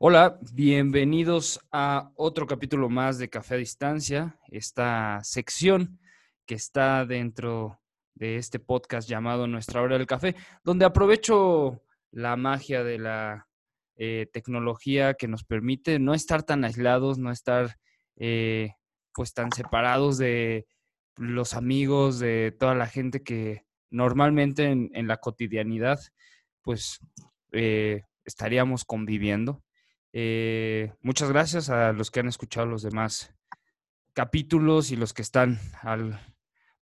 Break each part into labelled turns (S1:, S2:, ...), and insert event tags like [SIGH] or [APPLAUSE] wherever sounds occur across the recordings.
S1: Hola, bienvenidos a otro capítulo más de Café a Distancia, esta sección que está dentro de este podcast llamado Nuestra Hora del Café, donde aprovecho la magia de la eh, tecnología que nos permite no estar tan aislados, no estar eh, pues tan separados de los amigos, de toda la gente que normalmente en, la cotidianidad pues eh, estaríamos conviviendo. Eh, muchas gracias a los que han escuchado los demás capítulos y los que están al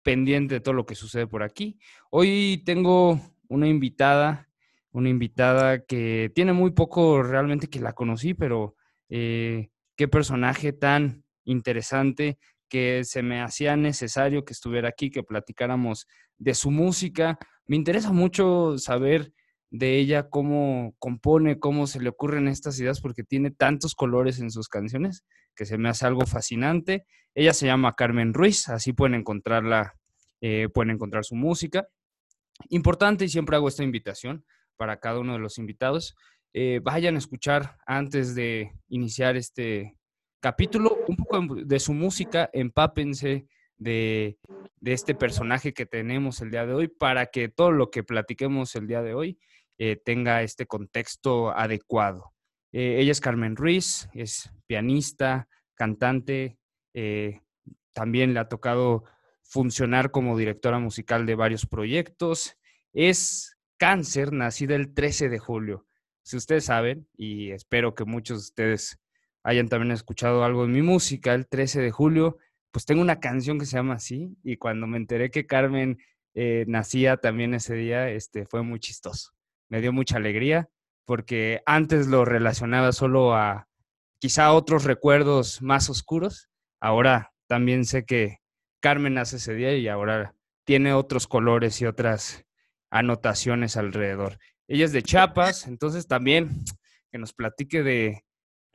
S1: pendiente de todo lo que sucede por aquí. Hoy tengo una invitada, una invitada que tiene muy poco realmente que la conocí, pero eh, qué personaje tan interesante que se me hacía necesario que estuviera aquí, que platicáramos de su música. Me interesa mucho saber de ella, cómo compone, cómo se le ocurren estas ideas, porque tiene tantos colores en sus canciones que se me hace algo fascinante. Ella se llama Carmen Ruiz, así pueden encontrarla, eh, pueden encontrar su música. Importante y siempre hago esta invitación para cada uno de los invitados. Eh, vayan a escuchar antes de iniciar este capítulo un poco de su música, empápense de, de este personaje que tenemos el día de hoy para que todo lo que platiquemos el día de hoy eh, tenga este contexto adecuado. Eh, ella es Carmen Ruiz, es pianista, cantante, eh, también le ha tocado funcionar como directora musical de varios proyectos. Es cáncer, nacida el 13 de julio. Si ustedes saben, y espero que muchos de ustedes hayan también escuchado algo de mi música, el 13 de julio, pues tengo una canción que se llama así, y cuando me enteré que Carmen nacía también ese día, este, fue muy chistoso me dio mucha alegría porque antes lo relacionaba solo a quizá otros recuerdos más oscuros. Ahora también sé que Carmen nace ese día y ahora tiene otros colores y otras anotaciones alrededor. Ella es de Chiapas, entonces también que nos platique de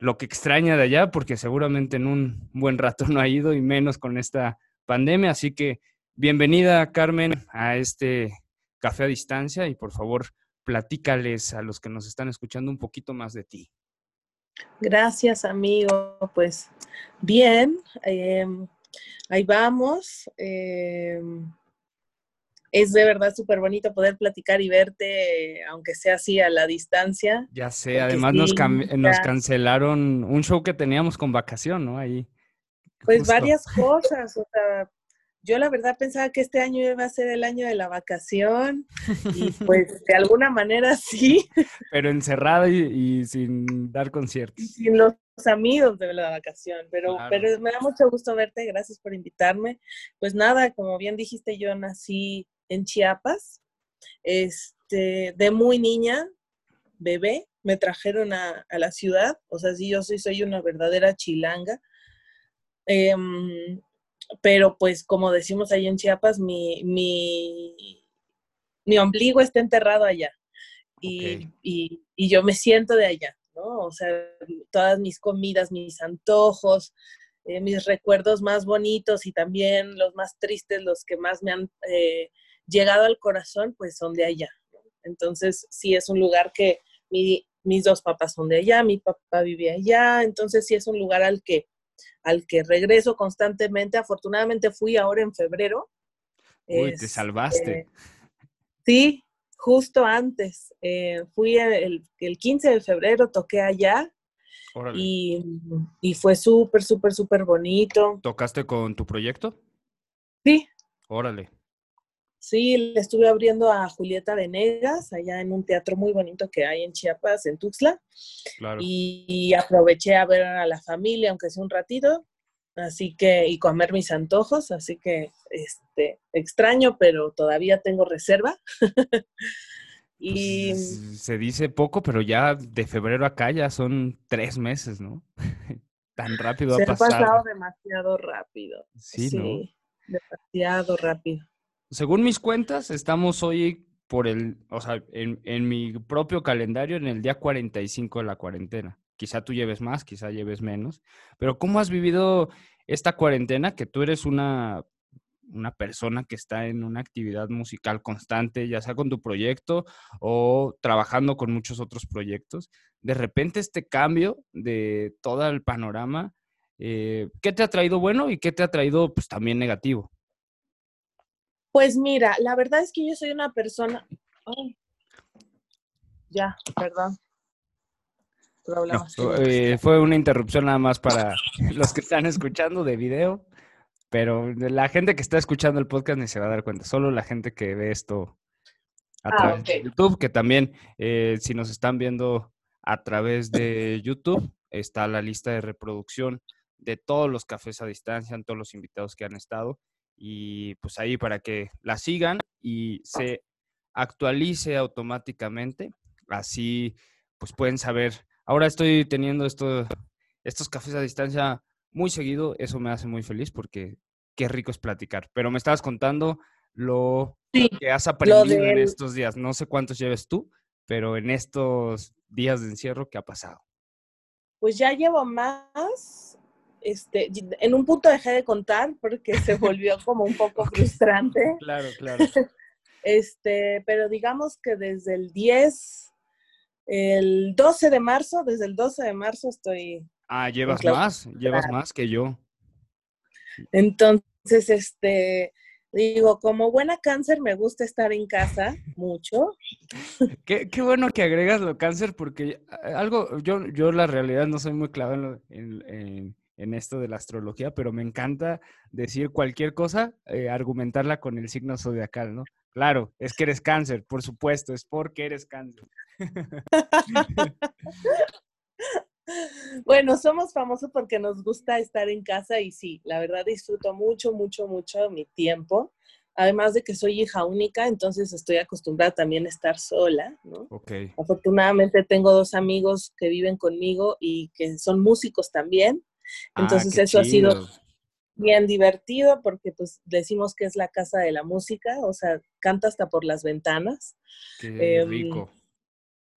S1: lo que extraña de allá, porque seguramente en un buen rato [LAUGHS] no ha ido y menos con esta pandemia. Así que bienvenida, Carmen, a este café a distancia y por favor platícales a los que nos están escuchando un poquito más de ti.
S2: Gracias, amigo. Pues bien, em, ahí vamos. Em, es de verdad súper bonito poder platicar y verte, aunque sea así a la distancia.
S1: Ya sé, además nos, nos, cancelaron un show que teníamos con vacación, ¿no? Ahí.
S2: Pues varias cosas, o sea, yo la verdad pensaba que este año iba a ser el año de la vacación y pues [LAUGHS] de alguna manera sí.
S1: Pero encerrada y, sin dar conciertos.
S2: sin los amigos de la vacación, pero, pero me da mucho gusto verte, gracias por invitarme. Pues nada, como bien dijiste, yo nací en Chiapas, este, de muy niña, bebé, me trajeron a, la ciudad, o sea, sí, yo soy, soy una verdadera chilanga. Em, pero pues como decimos ahí en Chiapas, mi, mi, mi ombligo está enterrado allá y, y, y, yo me siento de allá, ¿no? O sea, todas mis comidas, mis antojos, eh, mis recuerdos más bonitos y también los más tristes, los que más me han eh, llegado al corazón, pues son de allá. Entonces, sí es un lugar que mi, mis dos papás son de allá, mi papá vive allá, entonces sí es un lugar al que al que regreso constantemente. Afortunadamente fui ahora en febrero.
S1: Uy, te este, salvaste.
S2: sí, justo antes. Eh, fui el, 15 de febrero, toqué allá. Y, y, fue súper, súper, súper bonito.
S1: ¿Tocaste con tu proyecto?
S2: Sí.
S1: Órale.
S2: Sí, le estuve abriendo a Julieta Venegas, allá en un teatro muy bonito que hay en Chiapas, en Tuxtla. Y, aproveché a ver a la familia, aunque sea un ratito, así que, y comer mis antojos, así que, este, extraño, pero todavía tengo reserva. [LAUGHS]
S1: y... Pues, se dice poco, pero ya de febrero acá ya son tres meses, ¿no? [LAUGHS] Tan rápido
S2: ha
S1: pasado.
S2: Se ha pasado demasiado rápido. Sí, sí demasiado rápido
S1: según mis cuentas, estamos hoy por el, o sea, en, mi propio calendario, en el día 45 de la cuarentena. Quizá tú lleves más, quizá lleves menos, pero ¿cómo has vivido esta cuarentena? Que tú eres una una persona que está en una actividad musical constante, ya sea con tu proyecto o trabajando con muchos otros proyectos, de repente este cambio de todo el panorama, eh, ¿qué te ha traído bueno y qué te ha traído pues también negativo?
S2: Pues mira, la verdad es que yo soy una persona... ya, perdón.
S1: Eh, fue una interrupción nada más para [LAUGHS] los que están escuchando de video, pero la gente que está escuchando el podcast ni se va a dar cuenta, solo la gente que ve esto a ah, través de YouTube, que también eh, si nos están viendo a través de YouTube, está la lista de reproducción de todos los cafés a distancia, todos los invitados que han estado, y pues ahí para que la sigan y se actualice automáticamente, así pues pueden saber Ahora estoy teniendo esto, estos cafés a distancia muy seguido, eso me hace muy feliz porque qué rico es platicar. Pero me estabas contando lo que has aprendido en estos días. No sé cuántos lleves tú, pero en estos días de encierro, ¿qué ha pasado?
S2: Pues ya llevo más. Este, en un punto dejé de contar porque se volvió [LAUGHS] como un poco frustrante.
S1: Claro, claro. [LAUGHS]
S2: Este, pero digamos que desde el 10 el 12 de marzo, desde el 12 de marzo estoy.
S1: Ah, llevas más, llevas más que yo.
S2: Entonces, este, digo, como buena cáncer me gusta estar en casa mucho. [LAUGHS]
S1: Qué, qué bueno que agregas lo cáncer porque algo, yo, yo la realidad no soy muy clave en, en, esto de la astrología, pero me encanta decir cualquier cosa, eh, argumentarla con el signo zodiacal, ¿no? Claro, es que eres cáncer, por supuesto, es porque eres cáncer. [LAUGHS]
S2: bueno, somos famosos porque nos gusta estar en casa y sí, la verdad disfruto mucho, mucho, mucho mi tiempo. Además de que soy hija única, entonces estoy acostumbrada también a estar sola, ¿no? Afortunadamente tengo dos amigos que viven conmigo y que son músicos también. Ah, entonces eso ha sido bien divertido porque pues decimos que es la casa de la música, o sea, canta hasta por las ventanas.
S1: Qué em, rico.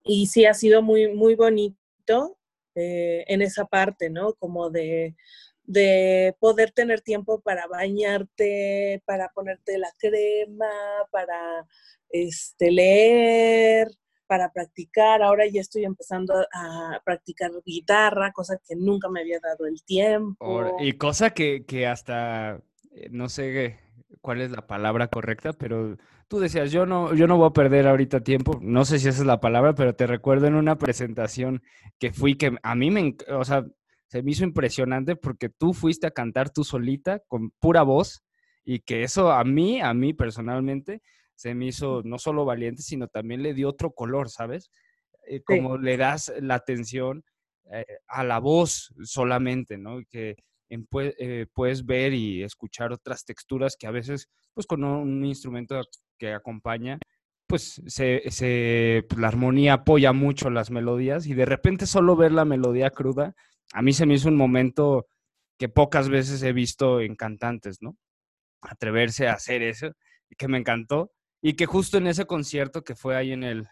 S2: Y sí ha sido muy, muy bonito eh, en esa parte, ¿no? Como de, de poder tener tiempo para bañarte, para ponerte la crema, para este, leer, para practicar. Ahora ya estoy empezando a practicar guitarra, cosa que nunca me había dado el tiempo.
S1: Y cosa que, que hasta, eh, no sé cuál es la palabra correcta, pero tú decías, yo no, yo no voy a perder ahorita tiempo, no sé si esa es la palabra, pero te recuerdo en una presentación que fui, que a mí me, o sea, se me hizo impresionante porque tú fuiste a cantar tú solita con pura voz y que eso a mí, a mí personalmente, se me hizo no solo valiente, sino también le dio otro color, ¿sabes? Eh, como le das la atención eh, a la voz solamente, ¿no? Que eh, puedes ver y escuchar otras texturas que a veces, pues con un instrumento que acompaña, pues se, pues, la armonía apoya mucho las melodías y de repente solo ver la melodía cruda, a mí se me hizo un momento que pocas veces he visto en cantantes, ¿no? Atreverse a hacer eso, y que me encantó. Y que justo en ese concierto que fue ahí en el,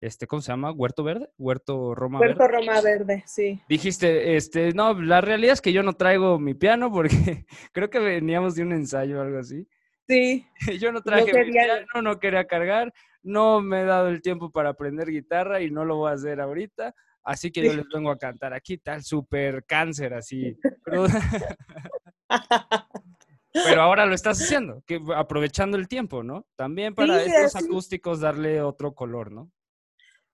S1: este, ¿cómo se llama? ¿Huerto Verde? ¿Huerto Roma
S2: Verde? Huerto Roma Verde, sí.
S1: Dijiste, este, no, la realidad es que yo no traigo mi piano porque [LAUGHS] creo que veníamos de un ensayo o algo así.
S2: Sí. [LAUGHS]
S1: Yo no traje mi piano, no quería cargar, no me he dado el tiempo para aprender guitarra y no lo voy a hacer ahorita. Así que yo les vengo a cantar aquí, tal super cáncer, así. [LAUGHS] Pero ahora lo estás haciendo, que aprovechando el tiempo, ¿no? También para estos acústicos darle otro color, ¿no?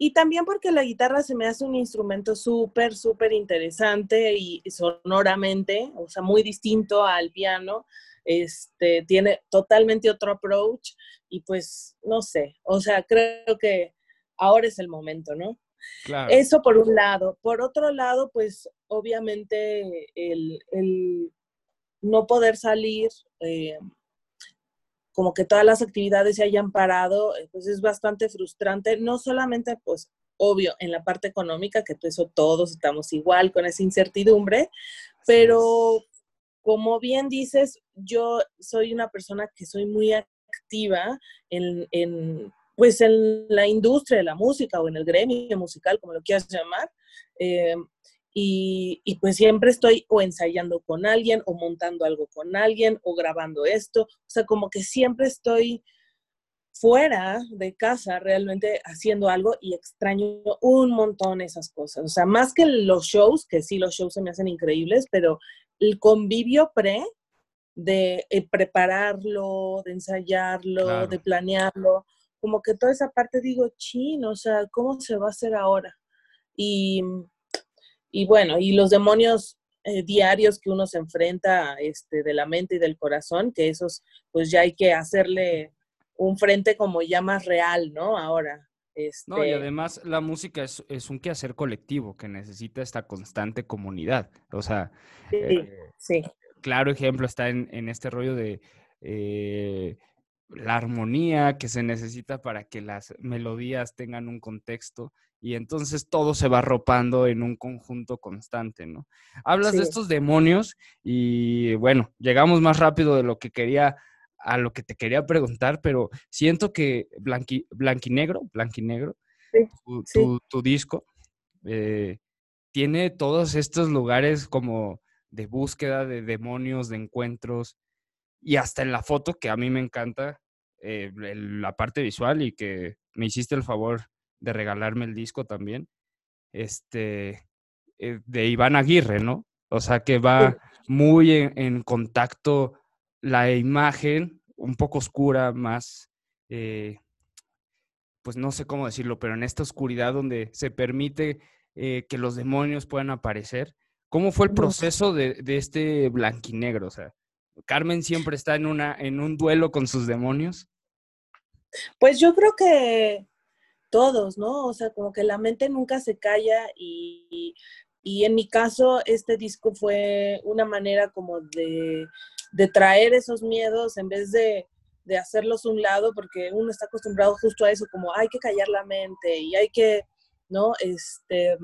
S2: Y también porque la guitarra se me hace un instrumento súper, súper interesante y sonoramente, o sea, muy distinto al piano. Este, tiene totalmente otro approach y pues, no sé, o sea, creo que ahora es el momento, ¿no? Claro. Eso por un lado. Por otro lado, pues obviamente el, el no poder salir, eh, como que todas las actividades se hayan parado, eh, pues es bastante frustrante, no solamente, pues, obvio, en la parte económica, que eso todos estamos igual con esa incertidumbre, pero como bien dices, yo soy una persona que soy muy activa en, pues en la industria de la música o en el gremio musical, como lo quieras llamar, eh, Y, y, pues siempre estoy o ensayando con alguien o montando algo con alguien o grabando esto. O sea, como que siempre estoy fuera de casa realmente haciendo algo y extraño un montón esas cosas. O sea, más que los shows, que sí, los shows se me hacen increíbles, pero el convivio pre de eh, prepararlo, de ensayarlo, de planearlo, como que toda esa parte digo, chin, o sea, ¿cómo se va a hacer ahora? Y, y bueno, y los demonios eh, diarios que uno se enfrenta este, de la mente y del corazón, que esos pues ya hay que hacerle un frente como ya más real, ¿no? Ahora.
S1: No, y este además la música es, es, un quehacer colectivo que necesita esta constante comunidad. O sea,
S2: sí, eh, sí.
S1: claro ejemplo está en, en este rollo de eh, la armonía que se necesita para que las melodías tengan un contexto y entonces todo se va arropando en un conjunto constante, ¿no? Hablas de estos demonios y bueno, llegamos más rápido de lo que quería a lo que te quería preguntar, pero siento que Blanqui, Blanquinegro, Blanquinegro, tu, disco, eh, tiene todos estos lugares como de búsqueda de demonios, de encuentros, y hasta en la foto, que a mí me encanta, eh, la parte visual y que me hiciste el favor de regalarme el disco también, este, eh, de Iván Aguirre, ¿no? O sea, que va muy en contacto la imagen un poco oscura, más, eh, pues no sé cómo decirlo, pero en esta oscuridad donde se permite eh, que los demonios puedan aparecer. ¿Cómo fue el proceso de, de, este blanquinegro? O sea, ¿Carmen siempre está en, una, en un duelo con sus demonios?
S2: Pues yo creo que todos, ¿no? O sea, como que la mente nunca se calla y, y en mi caso este disco fue una manera como de de traer esos miedos en vez de, de hacerlos un lado, porque uno está acostumbrado justo a eso, como hay que callar la mente y hay que, ¿no? Este,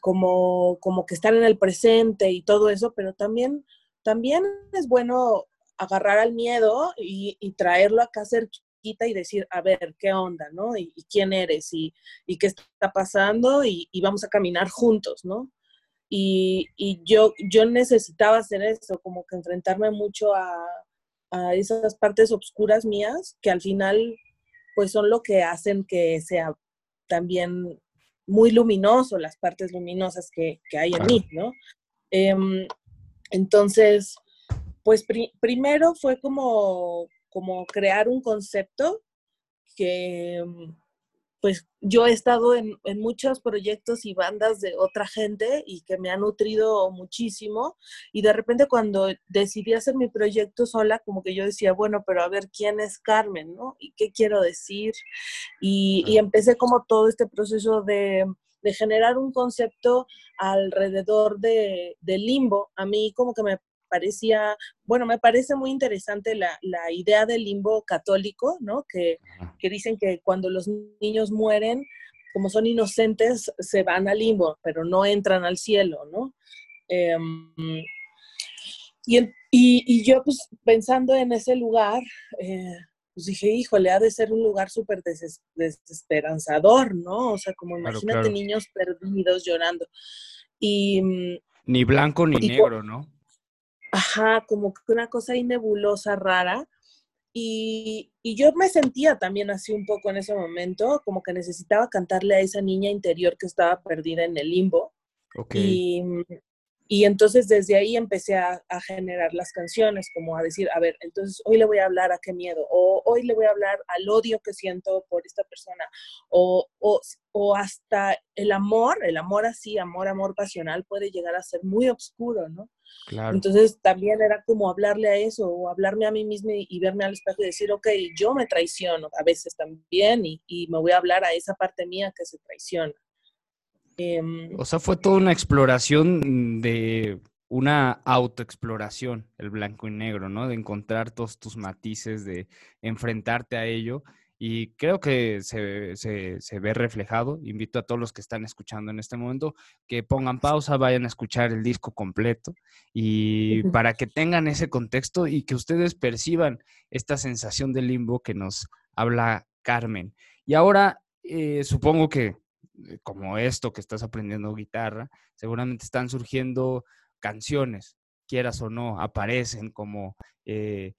S2: como, como que estar en el presente y todo eso, pero también, también es bueno agarrar al miedo y, traerlo acá cerquita y decir, a ver, ¿qué onda, no? Y, quién eres y, y, qué está pasando y, vamos a caminar juntos, ¿no? Y, yo, yo necesitaba hacer eso, como que enfrentarme mucho a, esas partes oscuras mías, que al final pues son lo que hacen que sea también muy luminoso, las partes luminosas que, hay en mí, ¿no? Em, entonces, pues primero fue como, como crear un concepto que, pues yo he estado en, muchos proyectos y bandas de otra gente y que me ha nutrido muchísimo y de repente cuando decidí hacer mi proyecto sola, como que yo decía, bueno, pero a ver, ¿quién es Carmen? ¿no? ¿Y qué quiero decir? Y, empecé como todo este proceso de, generar un concepto alrededor de, del limbo. A mí como que me parecía, bueno, me parece muy interesante la, idea del limbo católico, ¿no? Que, dicen que cuando los niños mueren, como son inocentes, se van al limbo, pero no entran al cielo, ¿no? Em, y, yo, pues, pensando en ese lugar, eh, pues dije, híjole, ha de ser un lugar súper desesperanzador, ¿no? O sea, como imagínate niños perdidos llorando. Y,
S1: ni blanco ni negro, ¿no?
S2: ajá, como una cosa ahí nebulosa, rara. Y, yo me sentía también así un poco en ese momento, como que necesitaba cantarle a esa niña interior que estaba perdida en el limbo. Y, y entonces desde ahí empecé a, generar las canciones, como a decir, a ver, entonces hoy le voy a hablar a qué miedo, o hoy le voy a hablar al odio que siento por esta persona, o, o, o hasta el amor, el amor así, amor, amor pasional puede llegar a ser muy oscuro, ¿no? Claro. Entonces también era como hablarle a eso, o hablarme a mí misma y, verme al espejo y decir, ok, yo me traiciono a veces también y, y me voy a hablar a esa parte mía que se traiciona.
S1: Em, o sea, fue toda una exploración de una autoexploración, el blanco y negro, ¿no? De encontrar todos tus matices, de enfrentarte a ello. Y creo que se, se, ve reflejado. Invito a todos los que están escuchando en este momento que pongan pausa, vayan a escuchar el disco completo y para que tengan ese contexto y que ustedes perciban esta sensación de limbo que nos habla Carmen. Y ahora, eh, supongo que como esto que estás aprendiendo guitarra, seguramente están surgiendo canciones, quieras o no, aparecen como eh,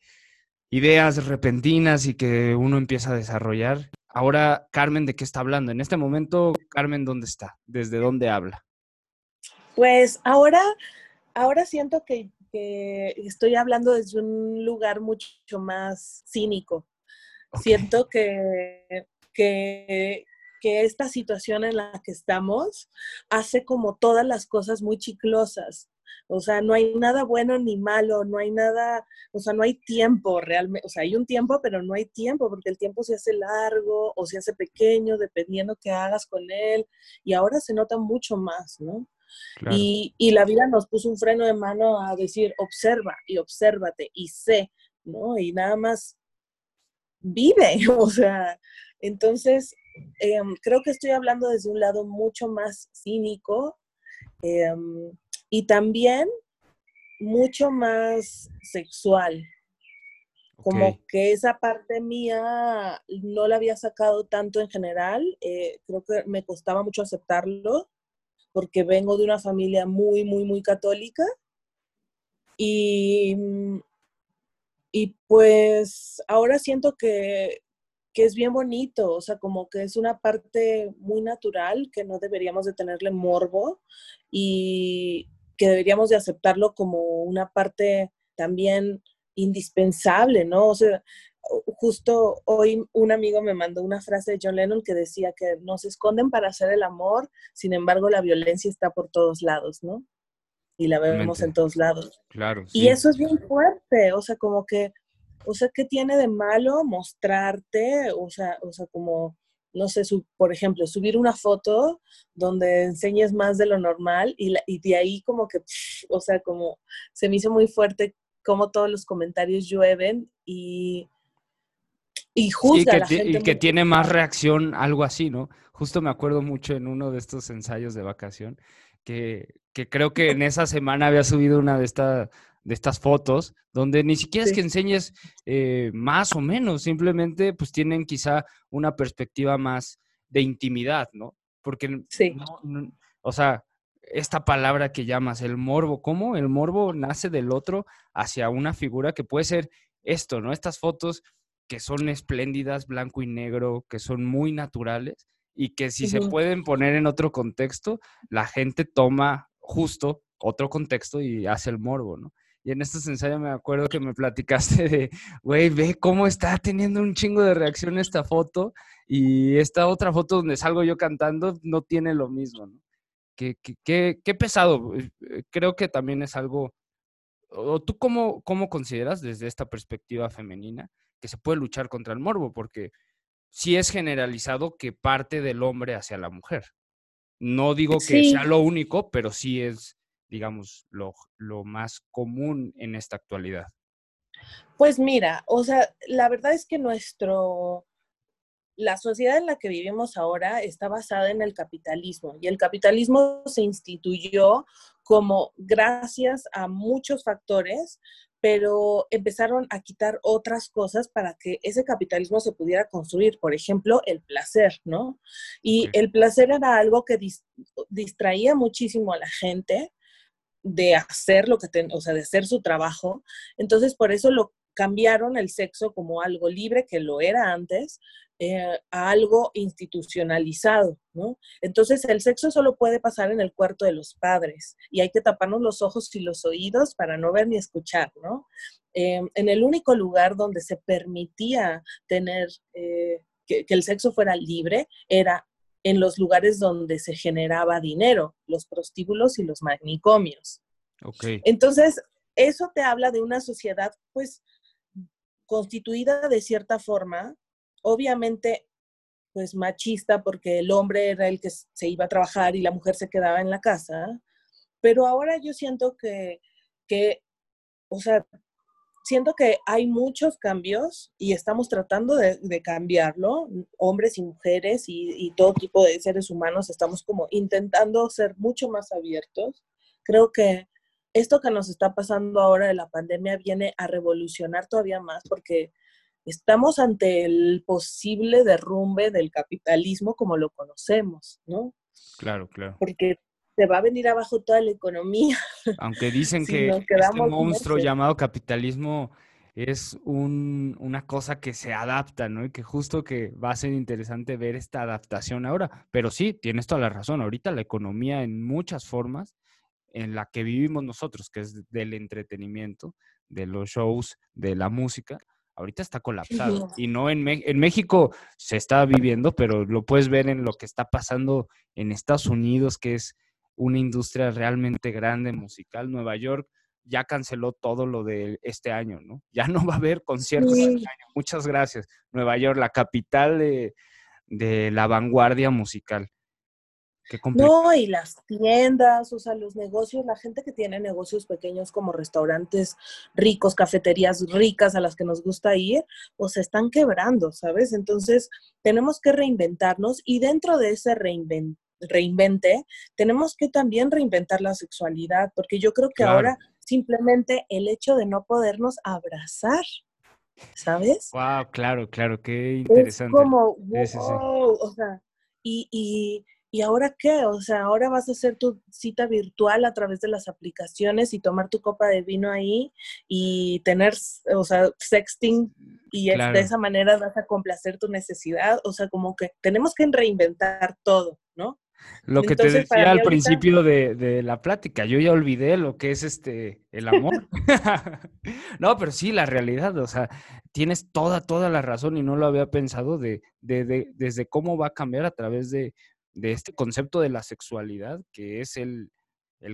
S1: ideas repentinas y que uno empieza a desarrollar. Ahora, Carmen, ¿de qué está hablando? En este momento, Carmen, ¿dónde está? ¿Desde dónde habla?
S2: Pues ahora, ahora siento que, estoy hablando desde un lugar mucho más cínico. Siento que, que, esta situación en la que estamos hace como todas las cosas muy chiclosas. O sea, no hay nada bueno ni malo, no hay nada, o sea, no hay tiempo realmente, o sea, hay un tiempo, pero no hay tiempo, porque el tiempo se hace largo o se hace pequeño, dependiendo qué hagas con él, y ahora se nota mucho más, ¿no? Y, y, la vida nos puso un freno de mano a decir, observa y obsérvate y sé, ¿no? Y nada más vive, [LAUGHS] o sea, entonces em, creo que estoy hablando desde un lado mucho más cínico em, y también mucho más sexual. Como que esa parte mía no la había sacado tanto en general, eh, creo que me costaba mucho aceptarlo porque vengo de una familia muy, muy, muy católica. Y, y pues ahora siento que, que es bien bonito, o sea, como que es una parte muy natural que no deberíamos de tenerle morbo y que deberíamos de aceptarlo como una parte también indispensable, ¿no? O sea, justo hoy un amigo me mandó una frase de John Lennon que decía que nos esconden para hacer el amor, sin embargo la violencia está por todos lados, ¿no? Y la vemos en todos lados.
S1: Claro.
S2: Y eso es bien fuerte, o sea, como que, o sea, ¿qué tiene de malo mostrarte? O sea, o sea, como, no sé, por ejemplo, subir una foto donde enseñes más de lo normal y, y de ahí como que, o sea, como se me hizo muy fuerte como todos los comentarios llueven y y juzga
S1: que, Y que tiene más reacción, algo así, ¿no? Justo me acuerdo mucho en uno de estos ensayos de vacación, que, creo que en esa semana había subido una de, esta, de estas fotos, donde ni siquiera es que enseñes eh, más o menos, simplemente pues tienen quizá una perspectiva más de intimidad, ¿no? Porque, sí. o sea, esta palabra que llamas, el morbo, ¿cómo? El morbo nace del otro hacia una figura que puede ser esto, ¿no? Estas fotos que son espléndidas, blanco y negro, que son muy naturales y que si se pueden poner en otro contexto, la gente toma justo otro contexto y hace el morbo, ¿no? Y en estos ensayos me acuerdo que me platicaste de, güey, ve cómo está teniendo un chingo de reacción esta foto y esta otra foto donde salgo yo cantando no tiene lo mismo, ¿no? Qué, qué, qué, pesado. Eh, creo que también es algo, o tú cómo, cómo consideras desde esta perspectiva femenina que se puede luchar contra el morbo, porque sí es generalizado que parte del hombre hacia la mujer. No digo que sea lo único, pero sí es, digamos, lo, lo más común en esta actualidad.
S2: Pues mira, o sea, la verdad es que nuestro, la sociedad en la que vivimos ahora está basada en el capitalismo y el capitalismo se instituyó como gracias a muchos factores pero empezaron a quitar otras cosas para que ese capitalismo se pudiera construir, por ejemplo, el placer, ¿no? Y el placer era algo que distraía muchísimo a la gente de hacer lo que, o sea, de hacer su trabajo. Entonces, por eso lo cambiaron el sexo como algo libre, que lo era antes, eh, a algo institucionalizado, ¿no? Entonces el sexo solo puede pasar en el cuarto de los padres y hay que taparnos los ojos y los oídos para no ver ni escuchar, ¿no? Eh, en el único lugar donde se permitía tener eh, que, el sexo fuera libre era en los lugares donde se generaba dinero, los prostíbulos y los manicomios.
S1: Okay.
S2: Entonces, eso te habla de una sociedad, pues, constituida de cierta forma, obviamente pues machista porque el hombre era el que se iba a trabajar y la mujer se quedaba en la casa, pero ahora yo siento que, que o sea, siento que hay muchos cambios y estamos tratando de, cambiarlo, hombres y mujeres y, y, todo tipo de seres humanos estamos como intentando ser mucho más abiertos. Creo que esto que nos está pasando ahora de la pandemia viene a revolucionar todavía más porque estamos ante el posible derrumbe del capitalismo como lo conocemos, ¿no?
S1: Claro, claro.
S2: Porque se va a venir abajo toda la economía. [LAUGHS]
S1: Aunque dicen que este monstruo llamado capitalismo es una cosa que se adapta, ¿no? Y que justo que va a ser interesante ver esta adaptación ahora. Pero sí, tienes toda la razón. Ahorita la economía en muchas formas en la que vivimos nosotros, que es del entretenimiento, de los shows, de la música, ahorita está colapsado. Y no en, en México se está viviendo, pero lo puedes ver en lo que está pasando en Estados Unidos, que es una industria realmente grande musical. Nueva York ya canceló todo lo de este año, ¿no? [LAUGHS] Ya no va a haber conciertos este año. Muchas gracias. Nueva York, la capital de, la vanguardia musical.
S2: Qué no, y las tiendas, o sea, los negocios, la gente que tiene negocios pequeños como restaurantes ricos, cafeterías ricas a las que nos gusta ir, o se están quebrando, ¿sabes? Entonces, tenemos que reinventarnos y dentro de ese reinvent reinvente, tenemos que también reinventar la sexualidad, porque yo creo que ahora simplemente el hecho de no podernos abrazar, ¿sabes?
S1: Wow, claro, claro, qué interesante.
S2: Es como, wow, o sea, y, y, ¿y ahora qué? O sea, ahora vas a hacer tu cita virtual a través de las aplicaciones y tomar tu copa de vino ahí y tener, o sea, sexting y de esa manera vas a complacer tu necesidad. O sea, como que tenemos que reinventar todo, ¿no?
S1: Lo que te decía al principio de, la plática, yo ya olvidé lo que es este el amor. [LAUGHS] no, pero sí, la realidad, o sea, tienes toda, toda la razón y no lo había pensado de, desde cómo va a cambiar a través de, este concepto de la sexualidad, que es el,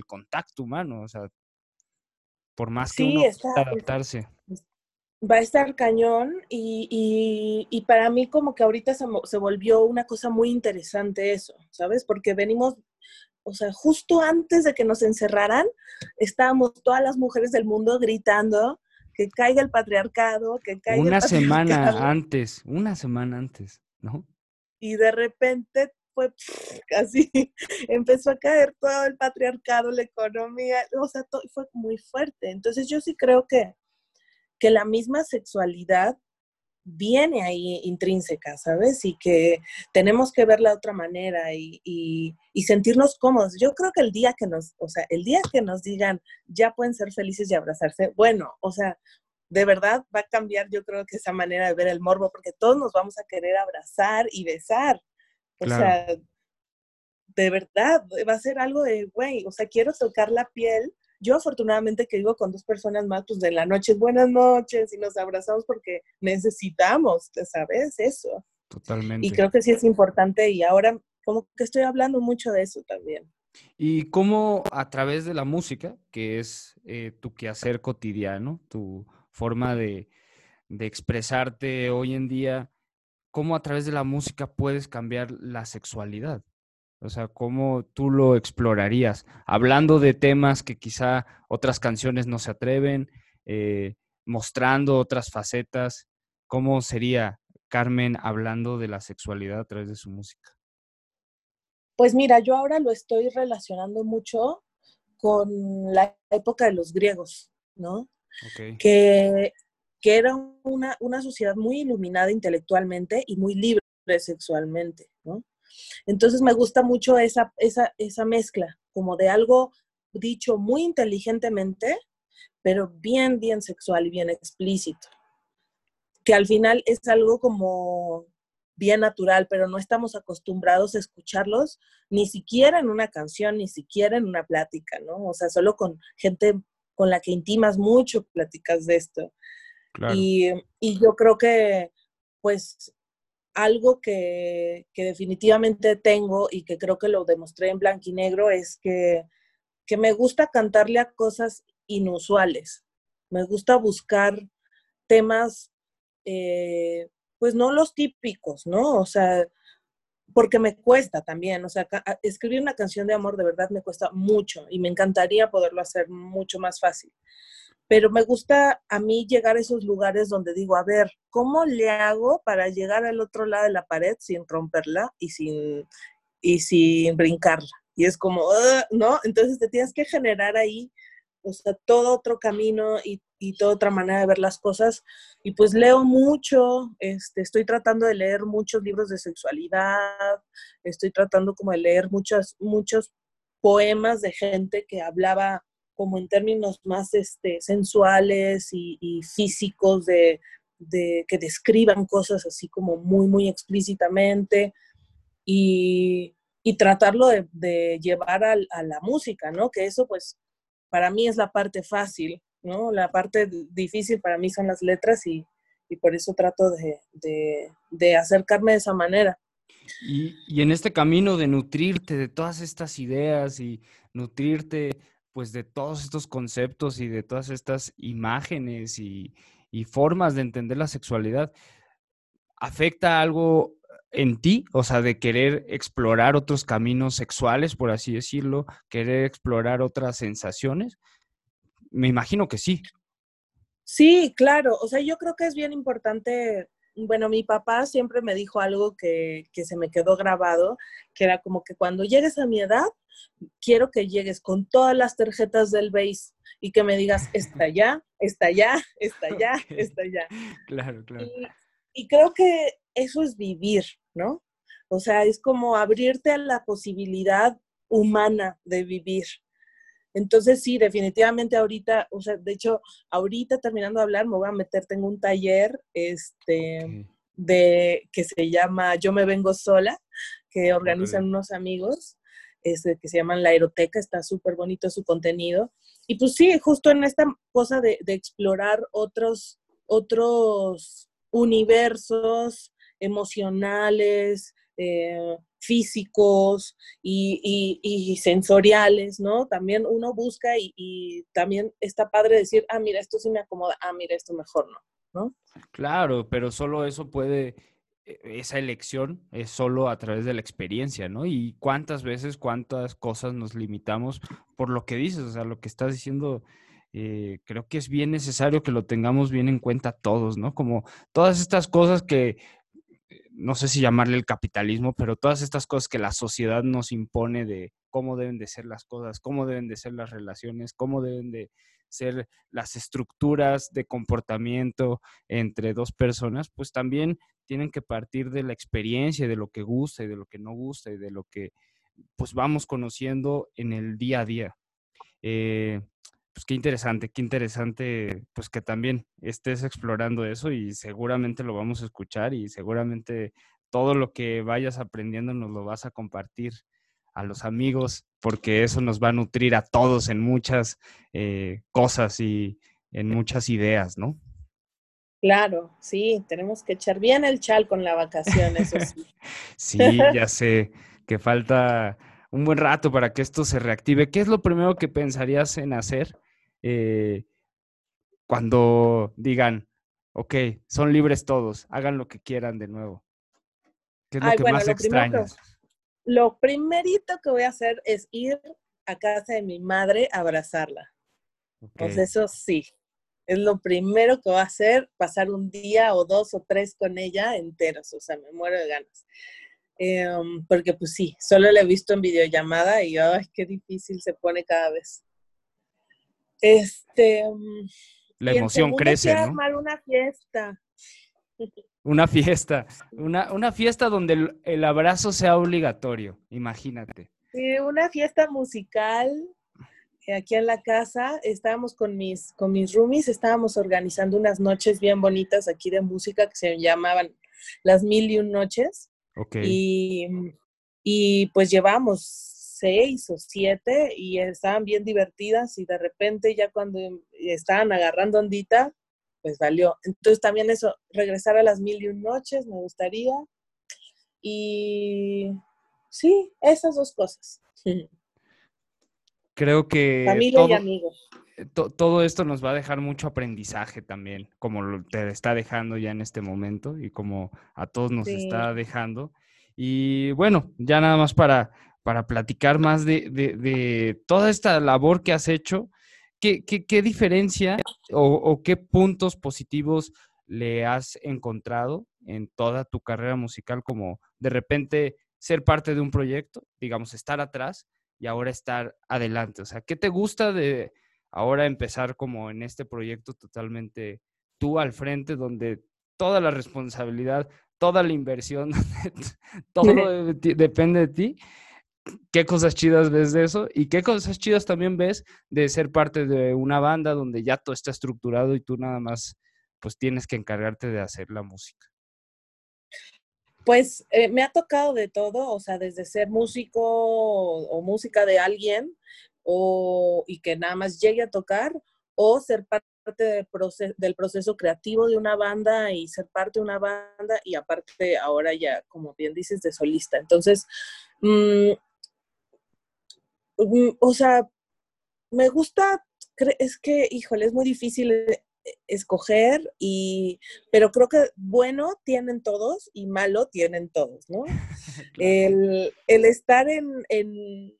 S1: contacto humano, o sea, por más que uno adaptarse
S2: va a estar cañón y, y, para mí como que ahorita se, se, volvió una cosa muy interesante eso, ¿sabes? Porque venimos, o sea, justo antes de que nos encerraran, estábamos todas las mujeres del mundo gritando que caiga el patriarcado, que caiga
S1: Una semana antes, una semana antes, ¿no?
S2: Y de repente fue [LAUGHS] casi, empezó a caer todo el patriarcado, la economía, o sea, todo, fue muy fuerte. Entonces yo sí creo que que la misma sexualidad viene ahí intrínseca, ¿sabes? Y que tenemos que verla de otra manera y, y, sentirnos cómodos. Yo creo que el día que nos, o sea, el día que nos digan, ya pueden ser felices y abrazarse, bueno, o sea, de verdad va a cambiar yo creo que esa manera de ver el morbo, porque todos nos vamos a querer abrazar y besar. O sea, de verdad, va a ser algo de, güey, o sea, quiero tocar la piel yo afortunadamente que vivo con dos personas más, pues de la noche buenas noches y nos abrazamos porque necesitamos, ¿sabes? Eso.
S1: Totalmente.
S2: Y creo que sí es importante y ahora como que estoy hablando mucho de eso también.
S1: Y cómo a través de la música, que es eh, tu quehacer cotidiano, tu forma de, de expresarte hoy en día, cómo a través de la música puedes cambiar la sexualidad. O sea, ¿cómo tú lo explorarías? Hablando de temas que quizá otras canciones no se atreven, eh, mostrando otras facetas, ¿cómo sería Carmen hablando de la sexualidad a través de su música?
S2: Pues mira, yo ahora lo estoy relacionando mucho con la época de los griegos, ¿no? Que, que era una, una sociedad muy iluminada intelectualmente y muy libre sexualmente, ¿no? Entonces me gusta mucho esa, esa, esa mezcla, como de algo dicho muy inteligentemente, pero bien, bien sexual y bien explícito. Que al final es algo como bien natural, pero no estamos acostumbrados a escucharlos ni siquiera en una canción, ni siquiera en una plática, ¿no? O sea, solo con gente con la que intimas mucho platicas de esto. Y, y, yo creo que, pues, algo que, definitivamente tengo y que creo que lo demostré en blanco y negro es que, me gusta cantarle a cosas inusuales. Me gusta buscar temas, eh, pues no los típicos, ¿no? O sea, porque me cuesta también, o sea, escribir una canción de amor de verdad me cuesta mucho y me encantaría poderlo hacer mucho más fácil pero me gusta a mí llegar a esos lugares donde digo, a ver, ¿cómo le hago para llegar al otro lado de la pared sin romperla y sin, y sin brincarla? Y es como, ¿no? Entonces te tienes que generar ahí o sea, todo otro camino y, y toda otra manera de ver las cosas. Y pues leo mucho, este, estoy tratando de leer muchos libros de sexualidad, estoy tratando como de leer muchos, muchos poemas de gente que hablaba como en términos más este, sensuales y, físicos de, de, que describan cosas así como muy, muy explícitamente. Y, y tratarlo de, llevar a, la música, ¿no? Que eso pues para mí es la parte fácil, ¿no? La parte difícil para mí son las letras y, por eso trato de, acercarme de esa manera.
S1: Y, y, en este camino de nutrirte de todas estas ideas y nutrirte pues de todos estos conceptos y de todas estas imágenes y, formas de entender la sexualidad, ¿afecta algo en ti, o sea, de querer explorar otros caminos sexuales, por así decirlo, querer explorar otras sensaciones? Me imagino que sí.
S2: Sí, claro, o sea, yo creo que es bien importante, bueno, mi papá siempre me dijo algo que, que se me quedó grabado, que era como que cuando llegues a mi edad, quiero que llegues con todas las tarjetas del base y que me digas, está ya, está ya, [LAUGHS] está ya, está ya.
S1: Claro, claro.
S2: y creo que eso es vivir, ¿no? O sea, es como abrirte a la posibilidad humana de vivir. Entonces, sí, definitivamente ahorita, o sea, de hecho, ahorita terminando de hablar, me voy a meter, tengo un taller, este, de, que se llama Yo me vengo sola, que organizan unos amigos, este, que se llaman La Aeroteca, está súper bonito su contenido. Y pues sí, justo en esta cosa de, de explorar otros, otros universos, emocionales, eh, físicos y, sensoriales, ¿no? También uno busca y, también está padre decir, ah, mira, esto sí me acomoda, ah, mira, esto mejor no, ¿no?
S1: Claro, pero solo eso puede, e, esa elección es solo a través de la experiencia, ¿no? Y cuántas veces, cuántas cosas nos limitamos por lo que dices, o sea, lo que estás diciendo. Eh, creo que es bien necesario que lo tengamos bien en cuenta todos, ¿no? Como todas estas cosas que no sé si llamarle el capitalismo, pero todas estas cosas que la sociedad nos impone de cómo deben de ser las cosas, cómo deben de ser las relaciones, cómo deben de ser las estructuras de comportamiento entre dos personas, pues también tienen que partir de la experiencia, de lo que gusta y de lo que no gusta y de lo que pues vamos conociendo en el día a día. Eh, pues qué interesante, qué interesante, pues que también estés explorando eso y seguramente lo vamos a escuchar y seguramente todo lo que vayas aprendiendo nos lo vas a compartir a los amigos, porque eso nos va a nutrir a todos en muchas eh, cosas y en muchas ideas, ¿no?
S2: Claro, sí, tenemos que echar bien el chal con la vacación, eso sí. [LAUGHS]
S1: sí, ya sé que falta un buen rato para que esto se reactive. ¿Qué es lo primero que pensarías en hacer eh, cuando digan, ok, son libres todos, hagan lo que quieran de nuevo? ¿Qué es lo que más extrañas?
S2: lo primerito que voy a hacer es ir a casa de mi madre a abrazarla. Pues eso sí, es lo primero que voy a hacer, pasar un día o dos o tres con ella enteros, o sea, me muero de ganas. Em, porque pues sí, solo la he visto en videollamada y ay, qué difícil se pone cada vez. Este.
S1: La emoción crece, ¿no?
S2: armar una fiesta. [LAUGHS]
S1: Una fiesta, una, una fiesta donde el, abrazo sea obligatorio, imagínate.
S2: Sí, una fiesta musical eh, aquí en la casa. Estábamos con mis, con mis roomies, estábamos organizando unas noches bien bonitas aquí de música que se llamaban las mil y un noches.
S1: Ok.
S2: Y, y pues llevamos seis o siete y estaban bien divertidas y de repente ya cuando estaban agarrando ondita, pues valió. Entonces también eso, regresar a las mil y un noches me gustaría. Y sí, esas dos cosas. [LAUGHS]
S1: Creo que...
S2: Familia todo, y amigos.
S1: todo esto nos va a dejar mucho aprendizaje también, como te está dejando ya en este momento y como a todos nos está dejando. Y bueno, ya nada más para, para platicar más de, toda esta labor que has hecho. ¿Qué, qué, diferencia o, qué puntos positivos le has encontrado en toda tu carrera musical como de repente ser parte de un proyecto, digamos, estar atrás y ahora estar adelante? O sea, ¿qué te gusta de ahora empezar como en este proyecto totalmente tú al frente, donde toda la responsabilidad, toda la inversión, [LAUGHS] todo depende de ti. ¿Qué cosas chidas ves de eso? ¿Y qué cosas chidas también ves de ser parte de una banda donde ya todo está estructurado y tú nada más pues tienes que encargarte de hacer la música?
S2: Pues eh, me ha tocado de todo, o sea, desde ser músico o, música de alguien o, y que nada más llegue a tocar o ser parte del proceso, del proceso creativo de una banda y ser parte de una banda y aparte ahora ya, como bien dices, de solista. Entonces, mm, o sea, me gusta, es que, híjole, es muy difícil eh, escoger y pero creo que bueno tienen todos y malo tienen todos, ¿no? [LAUGHS] el, estar en, en,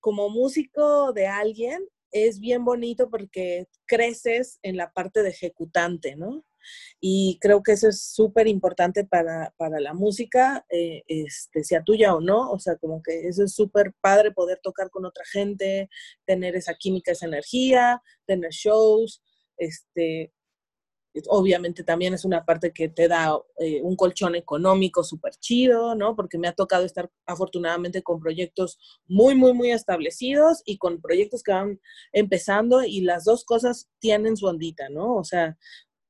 S2: como músico de alguien es bien bonito porque creces en la parte de ejecutante, ¿no? Y creo que eso es súper importante para, la música, eh, este, sea tuya o no. O sea, como que eso es súper padre poder tocar con otra gente, tener esa química, esa energía, tener shows, este, obviamente también es una parte que te da eh, un colchón económico súper chido, ¿no? Porque me ha tocado estar afortunadamente con proyectos muy, muy, muy establecidos y con proyectos que van empezando y las dos cosas tienen su ondita, ¿no? O sea,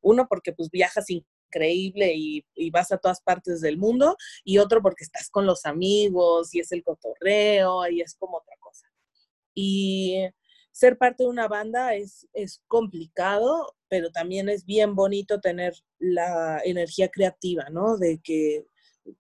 S2: uno porque pues viajas increíble y, vas a todas partes del mundo y otro porque estás con los amigos y es el cotorreo y es como otra cosa. Y ser parte de una banda es, es complicado, pero también es bien bonito tener la energía creativa, ¿no? De que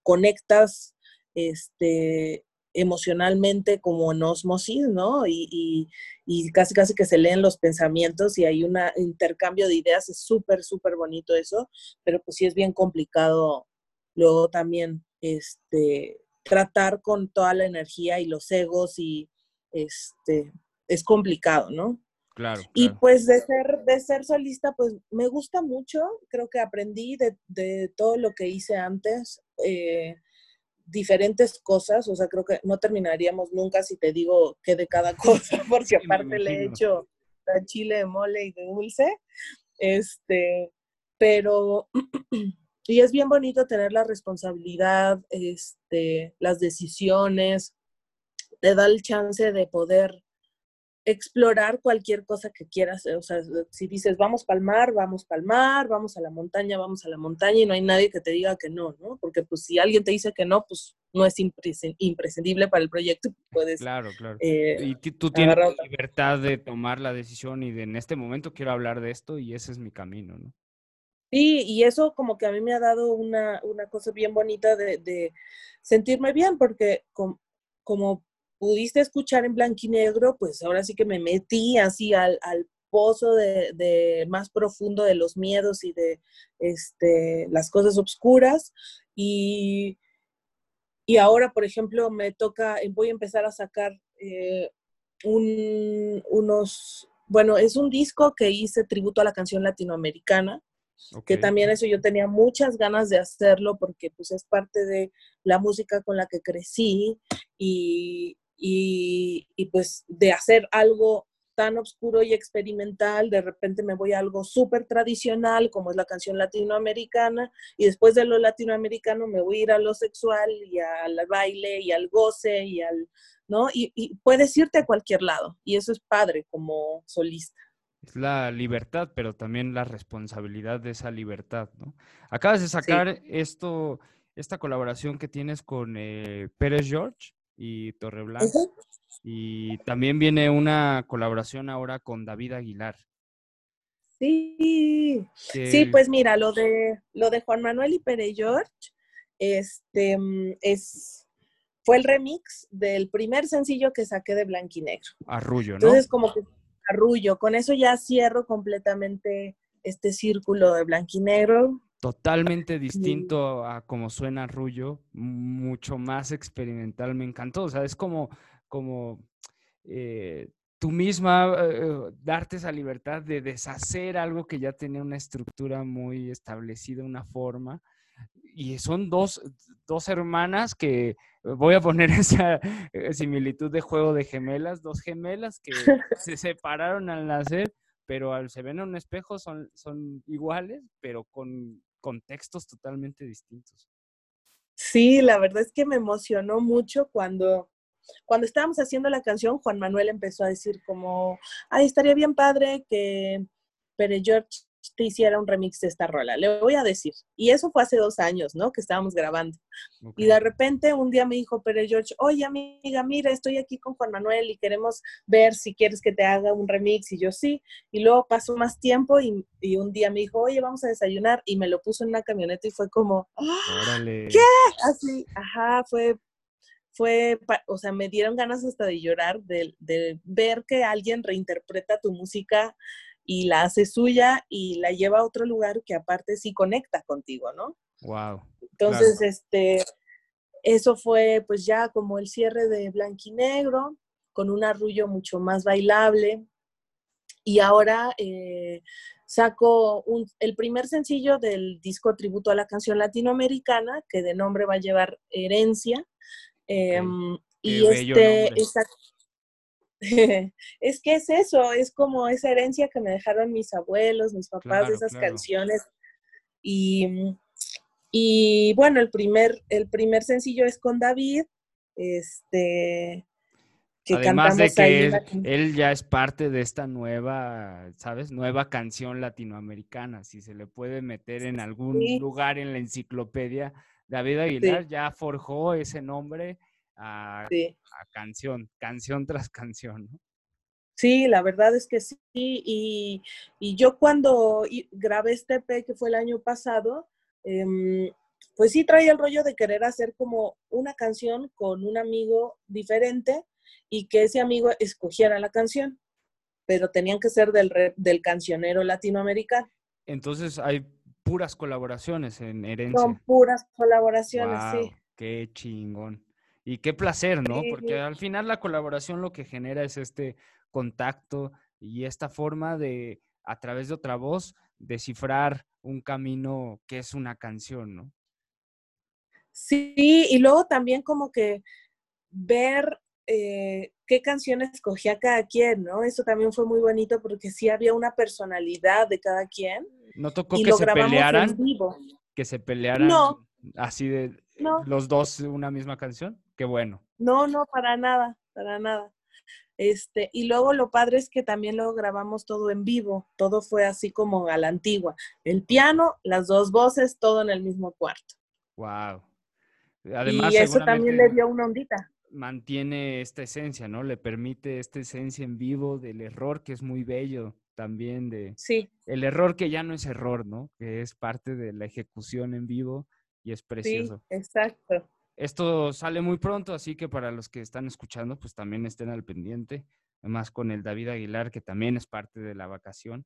S2: conectas este, emocionalmente como en osmosis, ¿no? Y, y, casi casi que se leen los pensamientos y hay un intercambio de ideas, es súper, súper bonito eso, pero pues sí es bien complicado luego también este, tratar con toda la energía y los egos y este, es complicado, ¿no?
S1: Claro,
S2: Y pues de ser, de ser solista, pues me gusta mucho, creo que aprendí de, todo lo que hice antes, eh, diferentes cosas, o sea, creo que no terminaríamos nunca si te digo que de cada [LAUGHS] cosa, porque aparte le he hecho chile de mole y de dulce, este, pero, [CLEARS THROAT] y es bien bonito tener la responsabilidad, este, las decisiones, te da el chance de poder explorar cualquier cosa que quieras. O sea, si dices, vamos para el mar, vamos para el mar, vamos a la montaña, vamos a la montaña y no hay nadie que te diga que no, ¿no? Porque pues si alguien te dice que no, pues no es imprescindible para el proyecto, puedes...
S1: Claro, claro. Eh, y tú tienes la libertad de tomar la decisión y de en este momento quiero hablar de esto y ese es mi camino, ¿no?
S2: Sí, y eso como que a mí me ha dado una, una cosa bien bonita de, de sentirme bien, porque como pudiste escuchar en blanco y negro, pues ahora sí que me metí así al, pozo de, más profundo de los miedos y de este, las cosas oscuras. Y, y ahora, por ejemplo, me toca, voy a empezar a sacar eh, unos, bueno, es un disco que hice tributo a la canción latinoamericana. que también eso yo tenía muchas ganas de hacerlo porque pues es parte de la música con la que crecí y, y, pues de hacer algo tan oscuro y experimental, de repente me voy a algo súper tradicional, como es la canción latinoamericana, y después de lo latinoamericano me voy a ir a lo sexual y al baile y al goce y al, ¿no? Y, y puedes irte a cualquier lado, y eso es padre como solista.
S1: Es la libertad, pero también la responsabilidad de esa libertad, ¿no? Acabas de sacar esto, esta colaboración que tienes con eh, Pérez George y Torreblanca. Y también viene una colaboración ahora con David Aguilar.
S2: Sí, sí, pues mira, lo de lo de Juan Manuel y Pere George, este mm, es fue el remix del primer sencillo que saqué de Blanquinegro.
S1: Arrullo, ¿no?
S2: Entonces, como que arrullo. Con eso ya cierro completamente este círculo de Blanquinegro
S1: totalmente distinto a como suena Rullo, mucho más experimental, me encantó, o sea, es como, como eh, tú misma eh, darte esa libertad de deshacer algo que ya tenía una estructura muy establecida, una forma, y son dos, dos hermanas que voy a poner [LAUGHS] esa eh, similitud de juego de gemelas, dos gemelas que se separaron al nacer, pero al se ven en un espejo son, son iguales, pero con contextos totalmente distintos.
S2: Sí, la verdad es que me emocionó mucho cuando, cuando estábamos haciendo la canción, Juan Manuel empezó a decir como, ay, estaría bien padre que Pere George te hiciera un remix de esta rola. Le voy a decir. Y eso fue hace dos años, ¿no? Que estábamos grabando. Y de repente un día me dijo Pere George, oye amiga, mira, estoy aquí con Juan Manuel y queremos ver si quieres que te haga un remix. Y yo sí. Y luego pasó más tiempo y, un día me dijo, oye, vamos a desayunar. Y me lo puso en una camioneta y fue como, ¡Ah! ¿qué? Así, ajá, fue fue, o sea, me dieron ganas hasta de llorar, de, de, ver que alguien reinterpreta tu música y la hace suya y la lleva a otro lugar que aparte sí conecta contigo, ¿no?
S1: Wow.
S2: Entonces, este, eso fue pues ya como el cierre de Blanquinegro, con un arrullo mucho más bailable. Y ahora eh, saco el primer sencillo del disco tributo a la canción latinoamericana, que de nombre va a llevar Herencia. Em, y este, [LAUGHS] es que es eso, es como esa herencia que me dejaron mis abuelos, mis papás, esas canciones. Y, y bueno, el primer, el primer sencillo es con David, este,
S1: que Además de que él, ya es parte de esta nueva, ¿sabes? Nueva canción latinoamericana. Si se le puede meter en algún lugar en la enciclopedia, David Aguilar ya forjó ese nombre a, canción, canción tras canción.
S2: Sí, la verdad es que sí. Y, yo cuando grabé este EP, que fue el año pasado, em, pues sí traía el rollo de querer hacer como una canción con un amigo diferente y que ese amigo escogiera la canción, pero tenían que ser del, del cancionero latinoamericano.
S1: Entonces hay puras colaboraciones en Herencia. Son
S2: puras colaboraciones, sí.
S1: Qué chingón. Y qué placer, ¿no? Porque al final la colaboración lo que genera es este contacto y esta forma de, a través de otra voz, descifrar un camino que es una canción, ¿no?
S2: Sí, y luego también como que ver eh, qué canciones escogía cada quien, ¿no? Eso también fue muy bonito porque sí había una personalidad de cada quien.
S1: ¿No tocó que se pelearan? Que se pelearan así de los dos una misma canción bueno.
S2: No, no, para nada, para nada. Este, y luego lo padre es que también lo grabamos todo en vivo, todo fue así como a la antigua. El piano, las dos voces, todo en el mismo cuarto.
S1: Wow.
S2: Además, y eso también le dio una ondita.
S1: Mantiene esta esencia, ¿no? Le permite esta esencia en vivo del error, que es muy bello también de...
S2: Sí.
S1: El error que ya no es error, ¿no? Que es parte de la ejecución en vivo y es precioso.
S2: Sí, exacto.
S1: Esto sale muy pronto, así que para los que están escuchando, pues también estén al pendiente. Además con el David Aguilar, que también es parte de la vacación,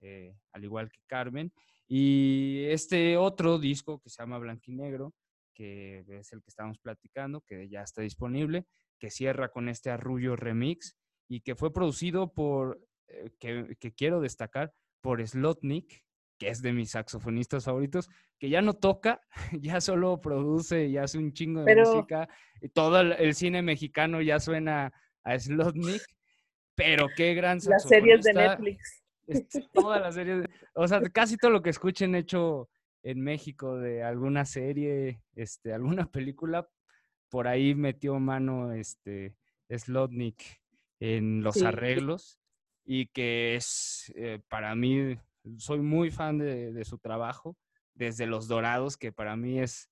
S1: eh, al igual que Carmen. Y este otro disco que se llama Blanquinegro, que es el que estamos platicando, que ya está disponible, que cierra con este Arrullo Remix y que fue producido por, eh, que, que, quiero destacar, por Slotnik, que es de mis saxofonistas favoritos, que ya no toca, [LAUGHS] ya solo produce y hace un chingo de música. Y todo el, cine mexicano ya suena a Slotnik, pero qué gran
S2: Las series de Netflix. [LAUGHS]
S1: Todas las series, o sea, casi todo lo que escuchen hecho en México de alguna serie, este, alguna película, por ahí metió mano este Slotnik en los arreglos y que es eh, para mí soy muy fan de, su trabajo, desde Los Dorados, que para mí es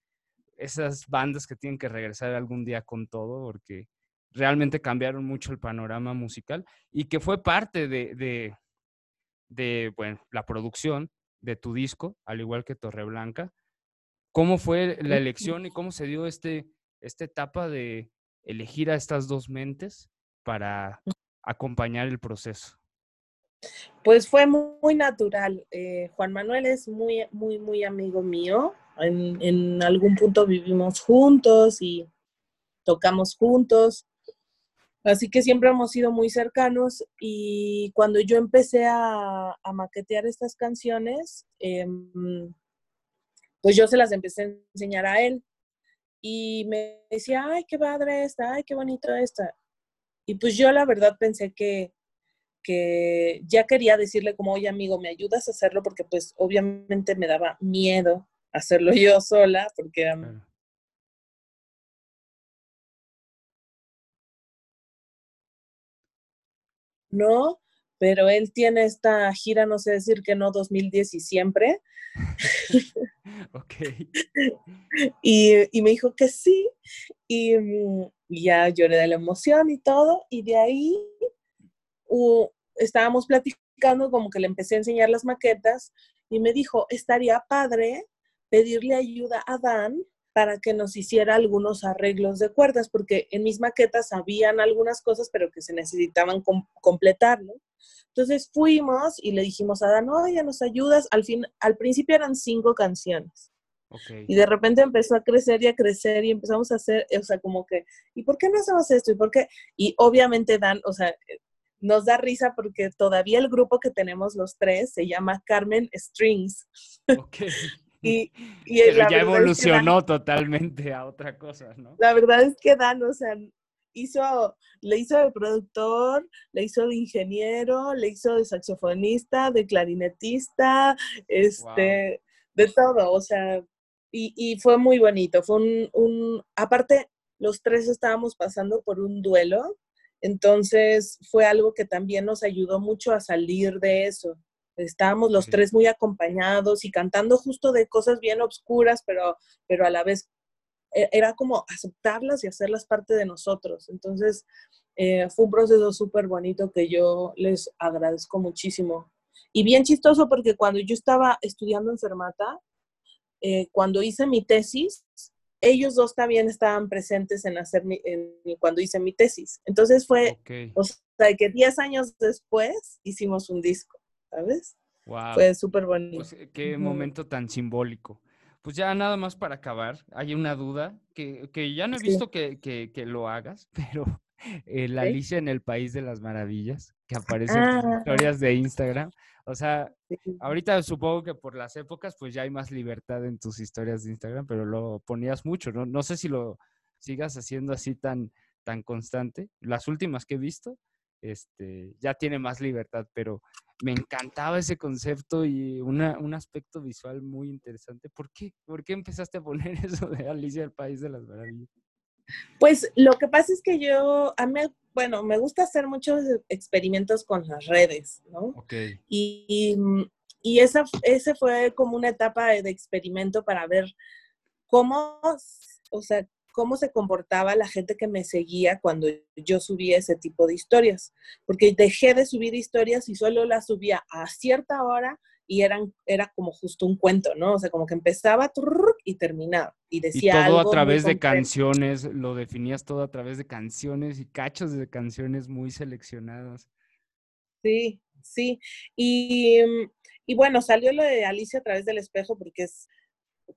S1: esas bandas que tienen que regresar algún día con todo, porque realmente cambiaron mucho el panorama musical y que fue parte de, de, bueno, la producción de tu disco, al igual que Torreblanca. ¿Cómo fue la elección y cómo se dio este, esta etapa de elegir a estas dos mentes para acompañar el proceso?
S2: Pues fue muy, natural. Eh, Juan Manuel es muy, muy, muy amigo mío. En, algún punto vivimos juntos y tocamos juntos. Así que siempre hemos sido muy cercanos y cuando yo empecé a, maquetear estas canciones, em, pues yo se las empecé a enseñar a él y me decía, ay, qué padre esta, ay, qué bonito esta. Y pues yo la verdad pensé que, que ya quería decirle como, oye amigo, ¿me ayudas a hacerlo? Porque pues obviamente me daba miedo hacerlo [LAUGHS] yo sola, porque... No, pero él tiene esta gira, no sé decir que no, 2010 [LAUGHS] [LAUGHS] y siempre.
S1: ok.
S2: Y, me dijo que sí, y, mm, ya lloré de la emoción y todo, y de ahí estábamos platicando, como que le empecé a enseñar las maquetas, y me dijo, estaría padre pedirle ayuda a Dan para que nos hiciera algunos arreglos de cuerdas, porque en mis maquetas habían algunas cosas, pero que se necesitaban completar, ¿no? Entonces fuimos y le dijimos a Dan, oye, ¿nos ayudas? Al, fin, al principio eran cinco canciones. Y de repente empezó a crecer y a crecer y empezamos a hacer, o sea, como que, ¿y por qué no hacemos esto? ¿Y por qué? Y obviamente Dan, o sea, nos da risa porque todavía el grupo que tenemos los tres se llama Carmen Strings.
S1: Ok. [LAUGHS] y, Pero ya evolucionó totalmente a otra cosa, ¿no?
S2: La verdad es que Dan, o sea, hizo, le hizo de productor, le hizo de ingeniero, le hizo de saxofonista, de clarinetista, este, de todo, o sea, y, y, fue muy bonito, fue un, un, aparte, los tres estábamos pasando por un duelo, entonces fue algo que también nos ayudó mucho a salir de eso. Estábamos los tres muy acompañados y cantando justo de cosas bien obscuras, pero, pero a la vez e-, era como aceptarlas y hacerlas parte de nosotros. Entonces, eh, fue un proceso súper bonito que yo les agradezco muchísimo. Y bien chistoso porque cuando yo estaba estudiando enfermata, eh, cuando hice mi tesis, ellos dos también estaban presentes en hacer mi, en, cuando hice mi tesis. Entonces fue, o sea, que 10 años después hicimos un disco, ¿sabes? Fue súper bonito.
S1: Pues, qué momento tan simbólico. Pues ya nada más para acabar, hay una duda que, ya no he visto que, lo hagas, [LAUGHS] pero la Alicia en el País de las Maravillas, que aparece en ah. historias de Instagram. O sea, ahorita supongo que por las épocas, pues ya hay más libertad en tus historias de Instagram, pero lo ponías mucho, ¿no? No sé si lo sigas haciendo así tan, tan constante. Las últimas que he visto, este, ya tiene más libertad, pero me encantaba ese concepto y un aspecto visual muy interesante. ¿Por qué? ¿Por qué empezaste a poner [LAUGHS] eso de Alicia el País de las Maravillas?
S2: Pues lo que pasa es que yo, a mí, bueno, me gusta hacer muchos experimentos con las redes, ¿no?
S1: Ok.
S2: Y, y esa, ese fue como una etapa de experimento para ver cómo, o sea, cómo se comportaba la gente que me seguía cuando yo subía ese tipo de historias, porque dejé de subir historias y solo las subía a cierta hora y eran, era como justo un cuento, ¿no? O sea, como que empezaba y terminaba y decía...
S1: Y todo a través de canciones, lo definías todo a través de canciones y cachos de canciones muy seleccionadas.
S2: Sí, sí. Y, y bueno, salió lo de Alicia a través del espejo porque es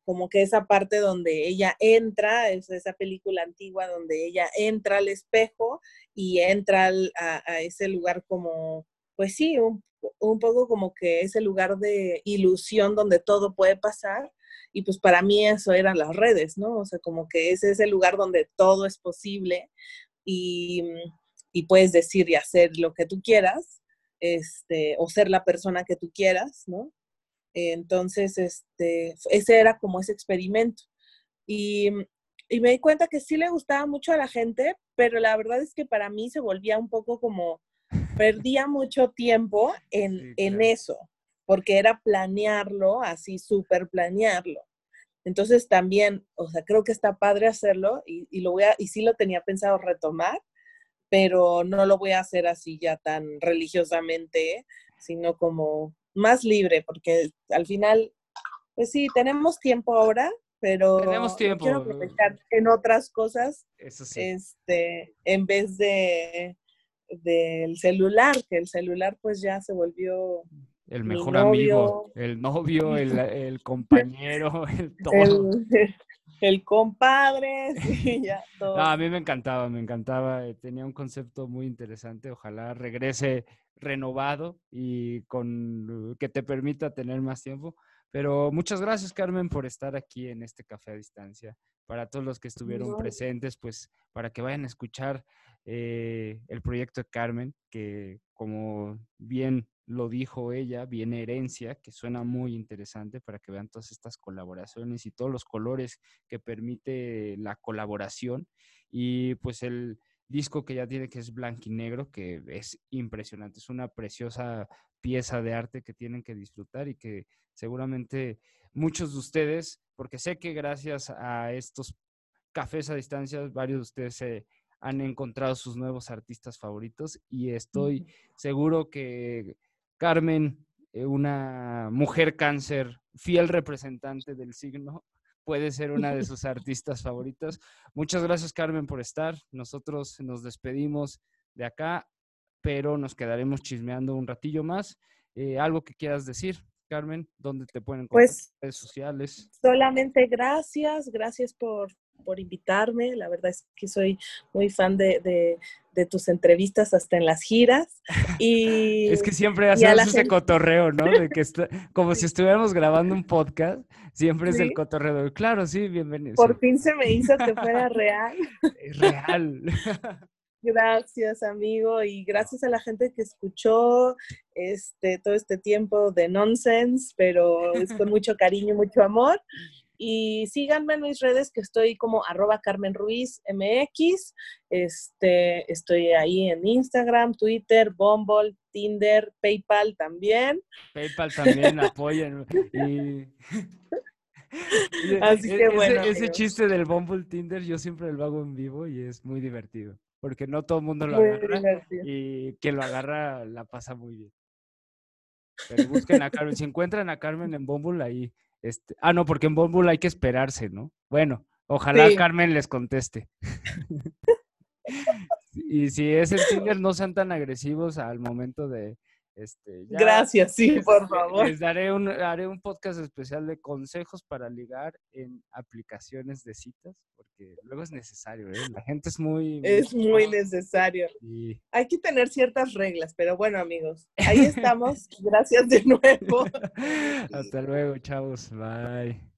S2: como que esa parte donde ella entra, es esa película antigua donde ella entra al espejo y entra a, ese lugar como, pues sí, un, poco como que ese lugar de ilusión donde todo puede pasar. Y pues para mí eso eran las redes, ¿no? O sea, como que es ese lugar donde todo es posible y, y puedes decir y hacer lo que tú quieras, este, o ser la persona que tú quieras, ¿no? Entonces, este, ese era como ese experimento. Y, me di cuenta que sí le gustaba mucho a la gente, pero la verdad es que para mí se volvía un poco como, perdía mucho tiempo en, eso, porque era planearlo, así súper planearlo. Entonces también, o sea, creo que está padre hacerlo y, y, lo voy a, y sí lo tenía pensado retomar, pero no lo voy a hacer así ya tan religiosamente, sino como más libre, porque al final, pues sí, tenemos tiempo ahora, pero
S1: tenemos tiempo.
S2: quiero aprovechar en otras cosas,
S1: Eso sí.
S2: este, en vez de del celular, que el celular pues ya se volvió
S1: el mejor amigo, el novio, el, [LAUGHS] el compañero, el todo. [LAUGHS]
S2: El, compadre, [LAUGHS] sí, ya todo.
S1: a mí me encantaba, me encantaba, eh, tenía un concepto muy interesante, ojalá regrese renovado y con que te permita tener más tiempo. Pero muchas gracias, Carmen, por estar aquí en este café a distancia. Para todos los que estuvieron presentes, pues para que vayan a escuchar eh, el proyecto de Carmen, que como bien lo dijo ella, viene herencia, que suena muy interesante para que vean todas estas colaboraciones y todos los colores que permite la colaboración. Y pues el disco que ya tiene que es blanco y negro, que es impresionante, es una preciosa pieza de arte que tienen que disfrutar y que seguramente muchos de ustedes, porque sé que gracias a estos cafés a distancia, varios de ustedes se han encontrado sus nuevos artistas favoritos y estoy seguro que Carmen, eh, una mujer cáncer, fiel representante del signo, puede ser una de [LAUGHS] sus artistas favoritas. Muchas gracias, Carmen, por estar. Nosotros nos despedimos de acá pero nos quedaremos chismeando un ratillo más. Eh, ¿Algo que quieras decir, Carmen? ¿Dónde te pueden encontrar pues, redes sociales?
S2: Solamente gracias, gracias por, por invitarme. La verdad es que soy muy fan de, de, tus entrevistas hasta en las giras. [LAUGHS] Y,
S1: es que siempre hacemos ese cotorreo, ¿no? De que está, como [LAUGHS] si estuviéramos grabando un podcast, siempre es el cotorreo. Claro, sí, bienvenido.
S2: Por fin se me hizo que fuera [LAUGHS] real.
S1: Es real.
S2: Gracias, amigo, y gracias a la gente que escuchó este, todo este tiempo de nonsense, pero es con mucho cariño, mucho amor. Y síganme en mis redes, que estoy como arroba Carmen Ruiz MX. Este, estoy ahí en Instagram, Twitter, Bumble, Tinder, PayPal también.
S1: PayPal también, [LAUGHS] apoyen. [LAUGHS]
S2: Así que bueno.
S1: Ese, ese, chiste del Bumble Tinder yo siempre lo hago en vivo y es muy divertido porque no todo el mundo lo agarra y quien lo agarra la pasa muy bien. Pero busquen a Carmen, si encuentran a Carmen en Bumble ahí, este, ah no, porque en Bumble hay que esperarse, ¿no? Bueno, ojalá Carmen les conteste. [LAUGHS] y si es el Tinder, no sean tan agresivos al momento de, este,
S2: Gracias, sí, por favor.
S1: Les daré un, haré un podcast especial de consejos para ligar en aplicaciones de citas, porque luego es necesario, ¿eh? La gente es muy...
S2: Es muy necesario. Hay que tener ciertas reglas, pero bueno, amigos, ahí estamos. [LAUGHS] Gracias de nuevo.
S1: Hasta luego, chavos. Bye.